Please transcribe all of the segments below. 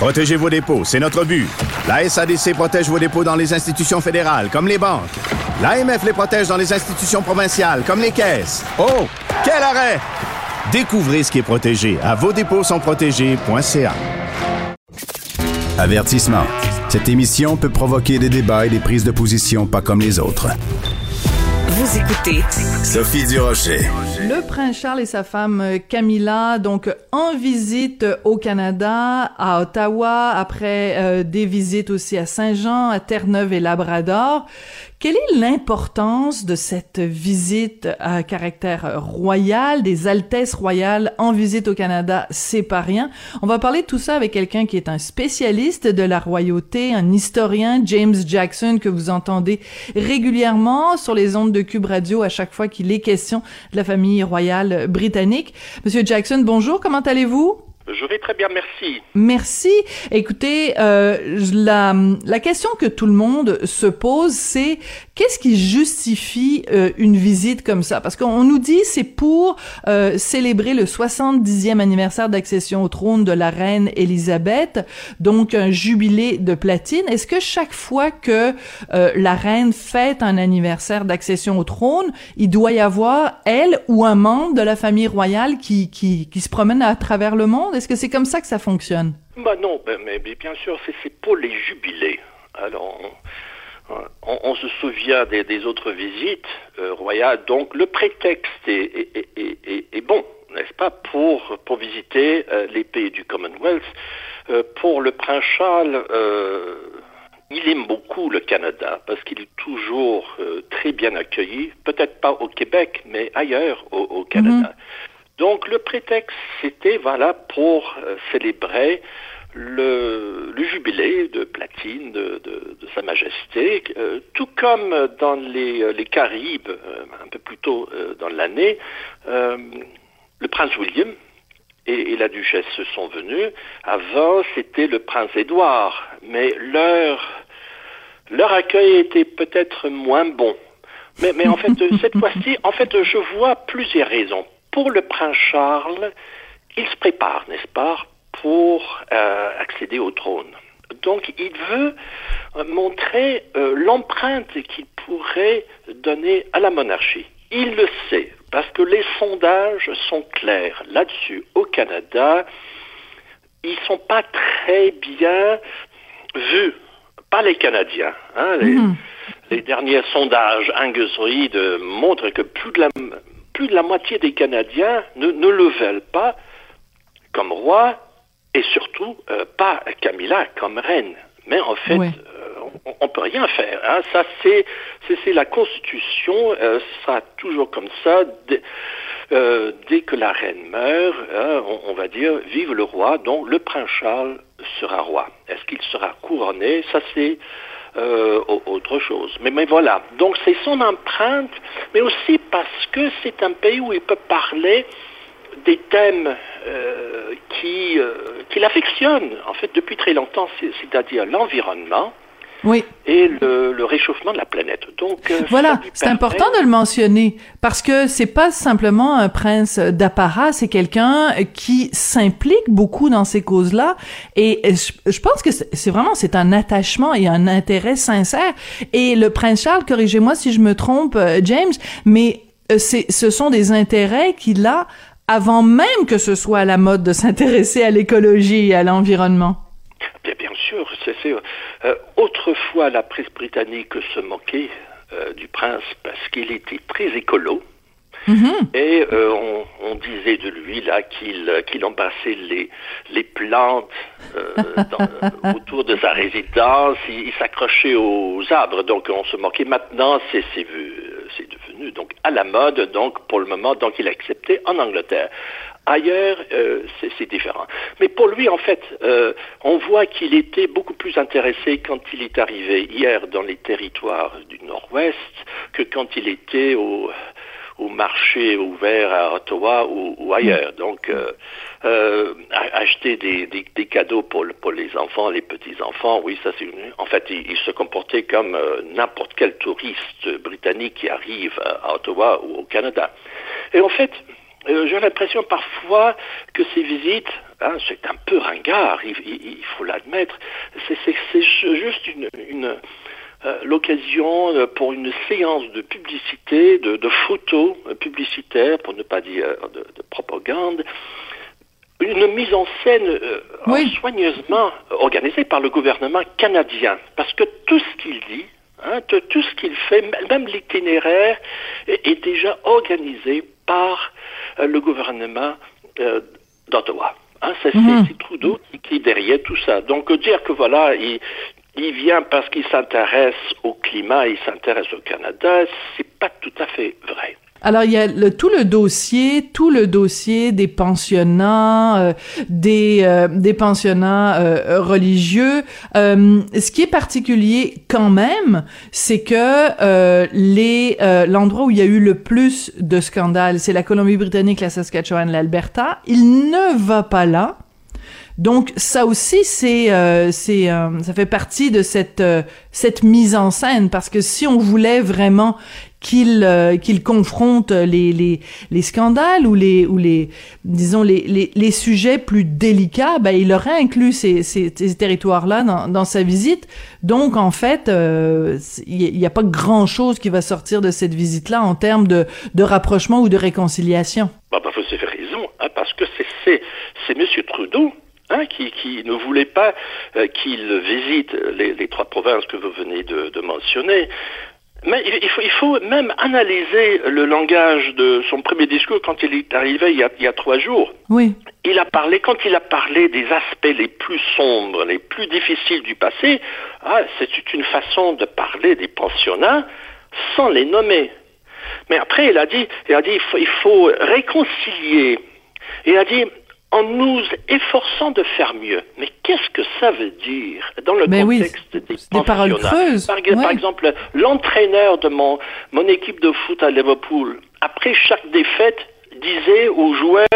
Protégez vos dépôts, c'est notre but. La SADC protège vos dépôts dans les institutions fédérales, comme les banques. L'AMF les protège dans les institutions provinciales, comme les caisses. Oh, quel arrêt! Découvrez ce qui est protégé à vos dépôts sont protégés.ca. Avertissement. Cette émission peut provoquer des débats et des prises de position pas comme les autres. Vous écoutez Sophie Durocher. Le prince Charles et sa femme euh, Camilla, donc en visite au Canada, à Ottawa, après euh, des visites aussi à Saint-Jean, à Terre-Neuve et Labrador. Quelle est l'importance de cette visite à caractère royal, des Altesses royales en visite au Canada, c'est pas rien. On va parler de tout ça avec quelqu'un qui est un spécialiste de la royauté, un historien, James Jackson, que vous entendez régulièrement sur les ondes de Cube Radio à chaque fois qu'il est question de la famille royale britannique. Monsieur Jackson, bonjour, comment allez-vous? Je vais très bien, merci. Merci. Écoutez, euh, la, la question que tout le monde se pose, c'est qu'est-ce qui justifie euh, une visite comme ça? Parce qu'on nous dit c'est pour euh, célébrer le 70e anniversaire d'accession au trône de la reine Élisabeth, donc un jubilé de platine. Est-ce que chaque fois que euh, la reine fête un anniversaire d'accession au trône, il doit y avoir elle ou un membre de la famille royale qui, qui, qui se promène à travers le monde? Est-ce que c'est comme ça que ça fonctionne? Bah non, ben, mais, bien sûr, c'est pour les jubilés. Alors, on- on se souvient des, des autres visites euh, royales, donc le prétexte est, est- est- est- est- est bon, n'est-ce pas, pour, pour visiter euh, les pays du Commonwealth. Euh, pour le prince Charles, il aime beaucoup le Canada parce qu'il est toujours très bien accueilli, peut-être pas au Québec, mais ailleurs au, au Canada. Donc le prétexte, c'était voilà pour célébrer le, le jubilé de platine de, de- de Sa Majesté, euh, tout comme dans les, euh, les Caraïbes, euh, un peu plus tôt euh, dans l'année, le prince William et, et la duchesse sont venus. Avant, c'était le prince Édouard, mais leur, leur accueil était peut-être moins bon. Mais, mais en fait, cette fois-ci, en fait, je vois plusieurs raisons. Pour le prince Charles, il se prépare, n'est-ce pas, pour euh, accéder au trône. Donc, il veut euh, montrer euh, l'empreinte qu'il pourrait donner à la monarchie. Il le sait, parce que les sondages sont clairs là-dessus. Au Canada, ils sont pas très bien vus par les Canadiens. hein. Les, les derniers sondages Angus Reid montrent que plus de la, plus de la moitié des Canadiens ne, ne le veulent pas comme roi et surtout euh, pas Camilla comme reine. Mais en fait, Ouais. euh, on, on peut rien faire. hein. Ça, c'est, c'est, la Constitution. euh, sera toujours comme ça. Dès, euh, dès que la reine meurt, hein, on, on va dire vive le roi. Donc le prince Charles sera roi. Est-ce qu'il sera couronné? Ça, c'est euh, au- autre chose. Mais, mais voilà. Donc c'est son empreinte, mais aussi parce que c'est un pays où il peut parler des thèmes euh, qui, euh, qui l'affectionnent, en fait, depuis très longtemps, c'est- c'est-à-dire l'environnement Oui. et le, le réchauffement de la planète. Donc, euh, Voilà, c'est important de le mentionner parce que c'est pas simplement un prince d'apparat, c'est quelqu'un qui s'implique beaucoup dans ces causes-là et je, je pense que c'est vraiment c'est un attachement et un intérêt sincère et le prince Charles, corrigez-moi si je me trompe euh, James, mais euh, c'est ce sont des intérêts qu'il a avant même que ce soit à la mode de s'intéresser à l'écologie et à l'environnement. Bien, bien sûr, c'est c'est, euh, autrefois la presse britannique se moquait euh, du prince parce qu'il était très écolo. Et euh, on, on disait de lui là qu'il qu'il embrassait les les plantes euh, dans- autour de sa résidence, il, il s'accrochait aux arbres, donc on se moquait. Maintenant, c'est c'est donc à la mode, donc pour le moment, donc il est accepté en Angleterre. Ailleurs, euh, c'est différent. Mais pour lui, en fait, euh, on voit qu'il était beaucoup plus intéressé quand il est arrivé hier dans les territoires du Nord-Ouest que quand il était au, au marché ouvert à Ottawa ou, ou ailleurs. Donc, euh, euh, acheter des, des, des, cadeaux pour, pour les enfants, les petits-enfants, oui, ça c'est... En fait, il, il, se comportait comme euh, n'importe quel touriste britannique qui arrive à Ottawa ou au Canada. Et en fait, j'ai l'impression parfois que ces visites, hein, c'est un peu ringard, il, il, il faut l'admettre, c'est juste une, une l'occasion euh, pour une séance de publicité, de, de photos publicitaires, pour ne pas dire de, de propagande, une mise en scène euh, Oui. soigneusement organisée par le gouvernement canadien. Parce que tout ce qu'il dit, hein, tout, ce qu'il fait, même l'itinéraire, est, est déjà organisé par euh, le gouvernement euh, d'Ottawa. Hein, c'est Mhm. Trudeau qui, qui est derrière tout ça. Donc euh, dire que voilà, il, il vient parce qu'il s'intéresse au climat, il s'intéresse au Canada, c'est pas tout à fait vrai. Alors il y a le, tout le dossier, tout le dossier des pensionnats, euh, des euh, des pensionnats euh, religieux. Euh, ce qui est particulier quand même, c'est que euh, les euh, l'endroit où il y a eu le plus de scandales, c'est la Colombie-Britannique, la Saskatchewan, l'Alberta. Il ne va pas là. Donc ça aussi c'est euh, c'est euh, ça fait partie de cette euh, cette mise en scène parce que si on voulait vraiment qu'il euh, qu'il confronte les les les scandales ou les ou les disons les les, les sujets plus délicats ben il aurait inclus ces ces, ces territoires là dans dans sa visite. Donc en fait euh, il n'y a pas grand chose qui va sortir de cette visite là en termes de de rapprochement ou de réconciliation. Bah, vous avez raison, hein, parce que c'est c'est c'est Monsieur Trudeau hein, qui, qui ne voulait pas euh, qu'il visite les, les trois provinces que vous venez de, de mentionner. Mais il faut, il faut même analyser le langage de son premier discours quand il est arrivé il y a, il y a trois jours. oui Il a parlé, quand il a parlé des aspects les plus sombres, les plus difficiles du passé, ah, c'est une façon de parler des pensionnats sans les nommer. Mais après, il a dit, il a dit, il faut, il faut réconcilier. Il a dit, en nous efforçant de faire mieux. Mais qu'est-ce que ça veut dire dans le Mais oui, contexte des c'est des paroles creuses, Par, ouais. par exemple, l'entraîneur de mon, mon équipe de foot à Liverpool, après chaque défaite, disait aux joueurs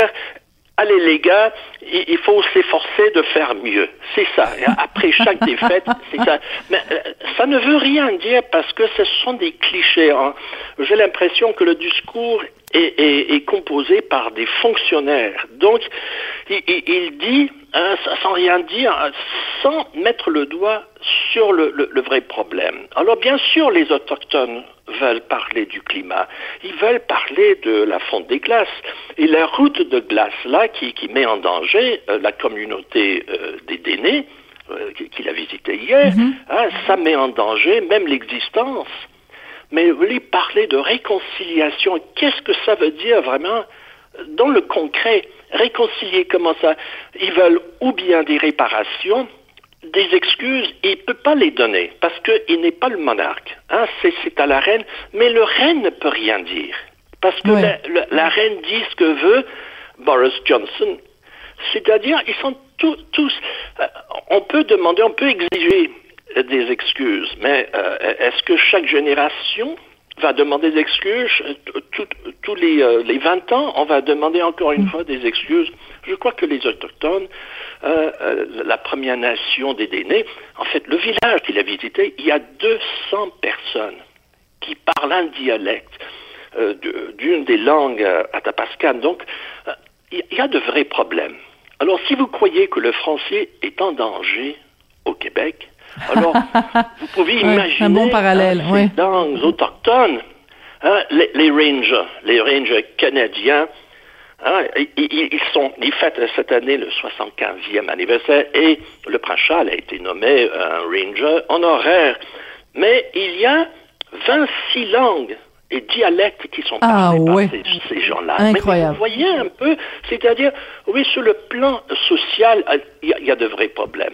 Allez les gars, il, faut s'efforcer de faire mieux. C'est ça. Après chaque défaite, c'est ça. Mais euh, ça ne veut rien dire parce que ce sont des clichés. hein. J'ai l'impression que le discours est, est- est composé par des fonctionnaires. Donc, il, dit, hein, sans rien dire, sans mettre le doigt sur le, le- le vrai problème. Alors, bien sûr, les autochtones veulent parler du climat. Ils veulent parler de la fonte des glaces. Et la route de glace, là, qui, qui met en danger euh, la communauté euh, des Dénés, euh, qui- qu'il a visité hier, hein, ça met en danger même l'existence. Mais lui parler de réconciliation, qu'est-ce que ça veut dire vraiment dans le concret? Réconcilier, comment ça? Ils veulent ou bien des réparations, des excuses, il ne peut pas les donner, parce qu'il n'est pas le monarque. Hein, c'est, à la reine, mais le reine ne peut rien dire. Parce que la, la- la reine dit ce que veut Boris Johnson. C'est-à-dire, ils sont tous... tous euh, on peut demander, on peut exiger des excuses, mais euh, est-ce que chaque génération va demander des excuses? Euh, tous les, euh, les 20 ans On va demander encore une fois des excuses. Je crois que les Autochtones, euh, euh, la première nation des Dénés, en fait, le village qu'il a visité, il y a 200 personnes qui parlent un dialecte euh, d'une des langues euh, atapascanes. Donc, euh, il y a de vrais problèmes. Alors, si vous croyez que le français est en danger au Québec, alors vous pouvez imaginer un bon parallèle, hein, ces ouais. langues autochtones, hein, les, les rangers, les rangers canadiens, hein, ils, sont, ils fêtent cette année le 75e anniversaire et le prince Charles a été nommé un ranger honoraire. Mais il y a 26 langues et dialectes qui sont Ah, parlés ouais. par ces, ces gens-là. Incroyable. Mais vous voyez un peu, c'est-à-dire, oui, sur le plan social, euh, il y, a- il y a de vrais problèmes.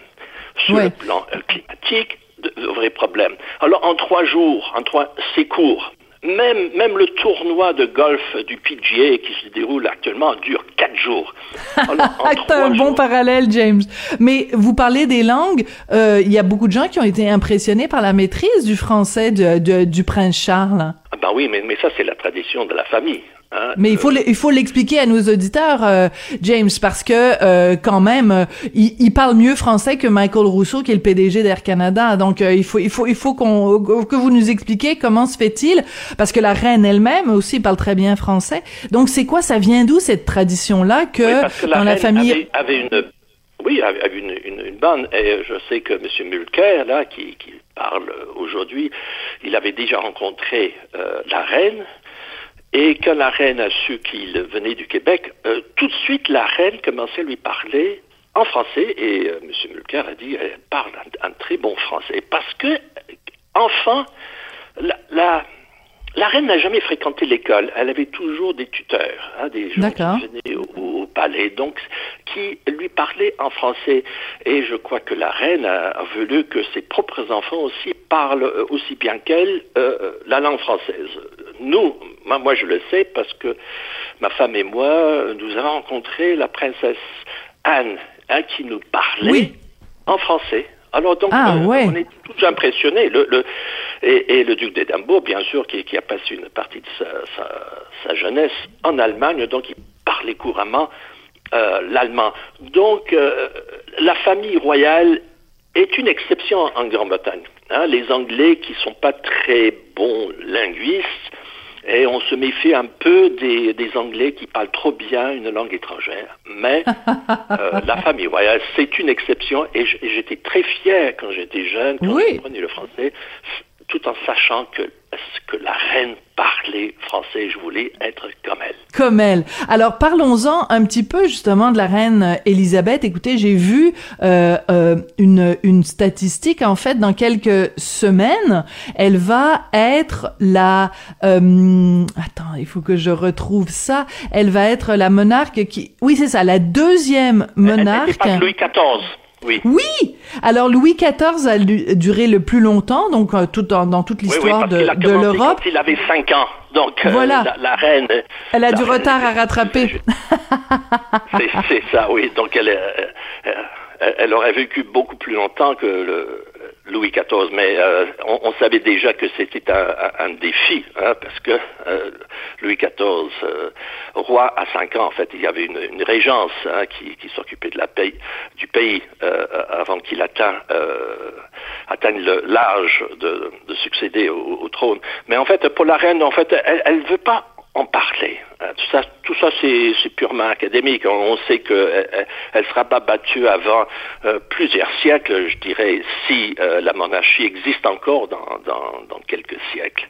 Sur Ouais. le plan euh, climatique, de, de vrais problèmes. Alors, en trois jours, en trois, c'est court. Même, même le tournoi de golf du PGA qui se déroule actuellement dure quatre jours. C'est un bon parallèle, James. Mais vous parlez des langues. Euh, il y a beaucoup de gens qui ont été impressionnés par la maîtrise du français de, du prince Charles. Ben oui, mais, mais ça, c'est la tradition de la famille. Hein, Mais il faut il faut l'expliquer à nos auditeurs, euh, James, parce que euh, quand même, euh, il, il, parle mieux français que Michael Rousseau, qui est le PDG d'Air Canada. Donc il faut il faut il faut qu'on que vous nous expliquiez comment se fait-il, parce que la reine elle-même aussi parle très bien français. Donc c'est quoi, ça vient d'où cette tradition là que, dans la famille avait, une oui, avait une, une, une, bande. Et je sais que M. Mulcair, là, qui, qui parle aujourd'hui, il avait déjà rencontré la reine et quand la reine a su qu'il venait du Québec, euh, tout de suite, la reine commençait à lui parler en français et euh, M. Mulcair a dit elle parle un, très bon français. Parce que, enfin, la, la reine n'a jamais fréquenté l'école. Elle avait toujours des tuteurs, hein, des gens qui venaient au, palais, donc qui lui parlaient en français. Et je crois que la reine a, voulu que ses propres enfants aussi parlent euh, aussi bien qu'elle euh, la langue française. Nous, moi, je le sais parce que ma femme et moi, nous avons rencontré la princesse Anne, hein, qui nous parlait en français. Alors donc, ah, euh, ouais. on est tous impressionnés. Le, le, et, et, le duc d'Édimbourg, bien sûr, qui, qui, a passé une partie de sa, sa, sa, jeunesse en Allemagne, donc il parlait couramment euh, l'allemand. Donc, euh, la famille royale est une exception en Grande-Bretagne. Hein, les Anglais, qui sont pas très bons linguistes, et on se méfie un peu des, des, Anglais qui parlent trop bien une langue étrangère. Mais euh, la famille royale, c'est une exception. Et j'étais très fier quand j'étais jeune, quand oui. le français, tout en sachant que, que la reine parlait français. Je voulais être comme elle. Comme elle. Alors parlons-en un petit peu justement de la reine Elisabeth. Écoutez, j'ai vu euh, euh, une, une statistique en fait dans quelques semaines, elle va être la euh, attends, il faut que je retrouve ça. Elle va être la monarque qui oui c'est ça, la deuxième monarque. Elle, elle pas Louis XIV. Oui. Oui. Alors Louis XIV a duré le plus longtemps, donc euh, tout dans, dans toute l'histoire oui, oui, de, de l'Europe. Il avait cinq ans, donc voilà. euh, la, la, reine. Elle a du retard à rattraper. C'est ça, oui. Donc elle, euh, elle aurait vécu beaucoup plus longtemps que le, Louis XIV, mais euh, on, savait déjà que c'était un, défi, hein, parce que euh, Louis XIV, euh, roi à cinq ans, en fait, il y avait une, régence hein, qui, s'occupait de la paix, du pays avant qu'il atteigne, l'âge de, de, succéder au, au, trône. Mais en fait, pour la reine, en fait, elle ne veut pas en parler. Tout ça, tout ça c'est purement académique. On sait qu'elle elle sera pas battue avant euh, plusieurs siècles, je dirais, si euh, la monarchie existe encore dans, dans, dans quelques siècles.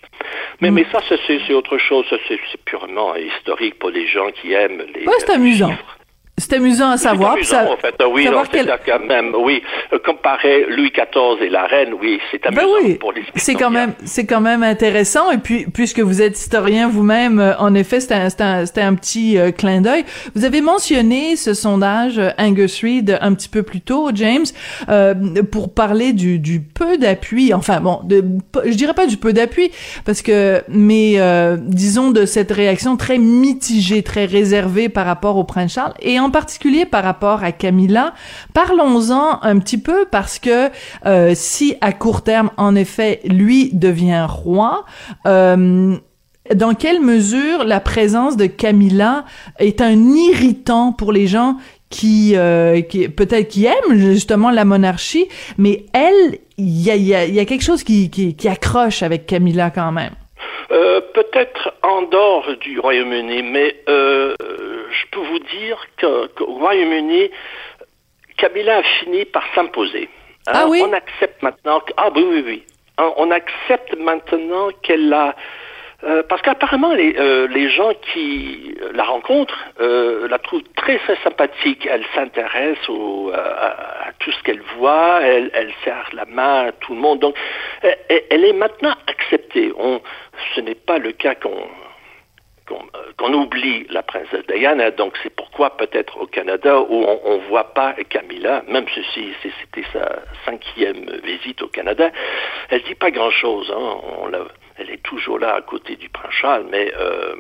Mais, mm. mais ça, c'est autre chose. C'est purement historique pour les gens qui aiment les. Ouais, c'est amusant. Chiffres. C'est amusant à savoir. Amusant, ça, en fait. Oui, savoir non, quel... quand même, oui. Comparer Louis XIV et la reine, oui, c'est amusant ben oui. pour les C'est quand même, c'est quand même intéressant. Et puis, puisque vous êtes historien vous-même, euh, en effet, c'était un, un, un, petit euh, clin d'œil. Vous avez mentionné ce sondage euh, Angus Reid un petit peu plus tôt, James, euh, pour parler du, du peu d'appui. Enfin, bon, de, je dirais pas du peu d'appui, parce que, mais euh, disons de cette réaction très mitigée, très réservée par rapport au prince Charles, et en particulier par rapport à Camilla. Parlons-en un petit peu parce que euh, si à court terme, en effet, lui devient roi, euh, dans quelle mesure la présence de Camilla est un irritant pour les gens qui, euh, qui peut-être qui aiment justement la monarchie, mais elle, il y a, quelque chose qui, qui, accroche avec Camilla quand même. Peut-être en dehors du Royaume-Uni, mais je peux vous dire qu'au Royaume-Uni, Kabila a fini par s'imposer. Hein? Ah oui? On accepte maintenant. Que, ah oui, oui, oui. On accepte maintenant qu'elle a. Euh, parce qu'apparemment, les, euh, les, gens qui la rencontrent euh, la trouvent très, très sympathique. Elle s'intéresse à, à, tout ce qu'elle voit, elle, elle, serre la main à tout le monde. Donc, elle, elle est maintenant acceptée. On, ce n'est pas le cas qu'on qu'on oublie la princesse Diana, donc c'est pourquoi peut-être au Canada où on ne voit pas Camilla, même si c'était sa cinquième visite au Canada, elle dit pas grand-chose. Hein, elle est toujours là à côté du prince Charles, mais euh,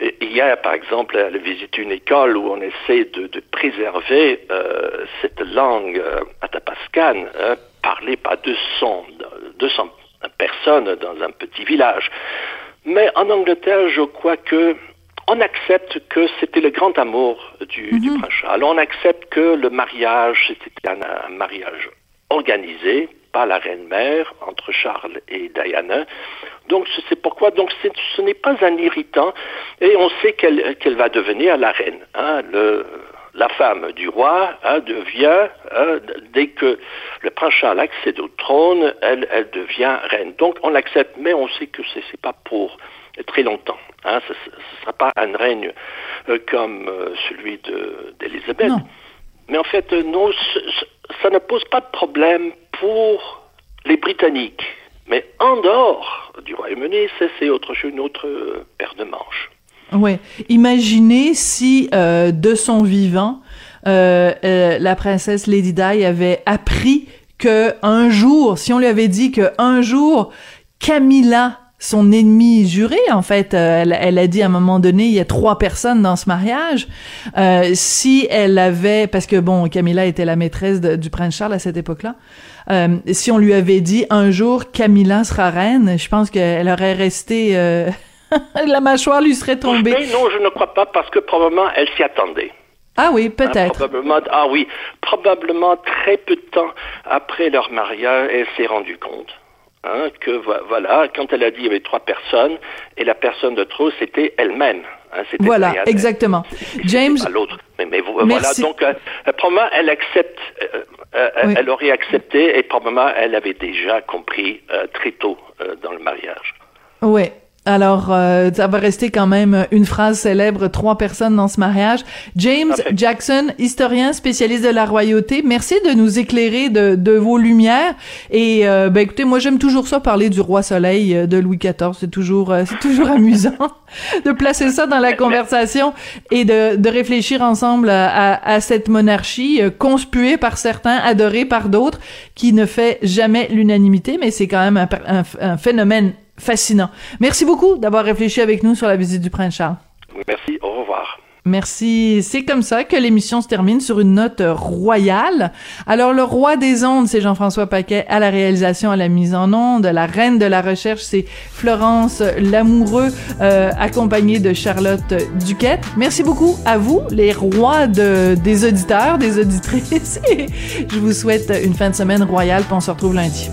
a par exemple à visiter une école où on essaie de, préserver euh, cette langue euh, atapascane hein, parlée par 200, 200 personnes dans un petit village. Mais en Angleterre, je crois que on accepte que c'était le grand amour du, du mhm. prince Charles. On accepte que le mariage, c'était un, mariage organisé par la reine-mère entre Charles et Diana. Donc c'est pourquoi donc ce n'est pas un irritant et on sait qu'elle va devenir la reine. Hein, le, la femme du roi hein, devient, hein, dès que le prince Charles accède au trône, elle, elle devient reine. Donc on l'accepte, mais on sait que ce n'est pas pour très longtemps. Hein, ce ne sera pas un règne euh, comme euh, celui d'Élisabeth. Mais en fait, euh, non, ça ne pose pas de problème pour les Britanniques. Mais en dehors du Royaume-Uni, c'est autre chose, une autre paire de manches. Oui. Imaginez si, de son vivant, la princesse Lady Di avait appris que un jour, si on lui avait dit que un jour, Camilla son ennemi juré en fait euh, elle, a dit à un moment donné il y a trois personnes dans ce mariage euh, si elle avait parce que bon Camilla était la maîtresse du prince Charles à cette époque-là euh, si on lui avait dit un jour Camilla sera reine je pense qu'elle aurait resté la mâchoire lui serait tombée non je ne crois pas parce que probablement elle s'y attendait ah oui, peut-être. probablement, ah oui, probablement très peu de temps après leur mariage, elle s'est rendue compte. Hein, que voilà, quand elle a dit il y avait trois personnes, et la personne de trop, c'était elle-même. Hein, voilà, exactement. James. l'autre. Mais, mais voilà, donc euh, probablement elle accepte, euh, euh, elle aurait accepté, et probablement elle avait déjà compris très tôt dans le mariage. Oui, alors, euh, ça va rester quand même une phrase célèbre, trois personnes dans ce mariage. James Jackson, historien spécialiste de la royauté, merci de nous éclairer de, de vos lumières. Et euh, ben écoutez, moi j'aime toujours ça parler du roi Soleil euh, de Louis XIV. C'est toujours, c'est toujours amusant de placer ça dans la conversation et de, de réfléchir ensemble à, à, cette monarchie conspuée par certains, adorée par d'autres, qui ne fait jamais l'unanimité, mais c'est quand même un, un phénomène fascinant. Merci beaucoup d'avoir réfléchi avec nous sur la visite du prince Charles. Merci, au revoir. Merci. C'est comme ça que l'émission se termine sur une note royale. Alors, le roi des ondes, c'est Jean-François Paquet à la réalisation, à la mise en onde. La reine de la recherche, c'est Florence Lamoureux, euh, accompagnée de Charlotte Duquette. Merci beaucoup à vous, les rois de, des auditeurs, des auditrices. je vous souhaite une fin de semaine royale, puis on se retrouve lundi.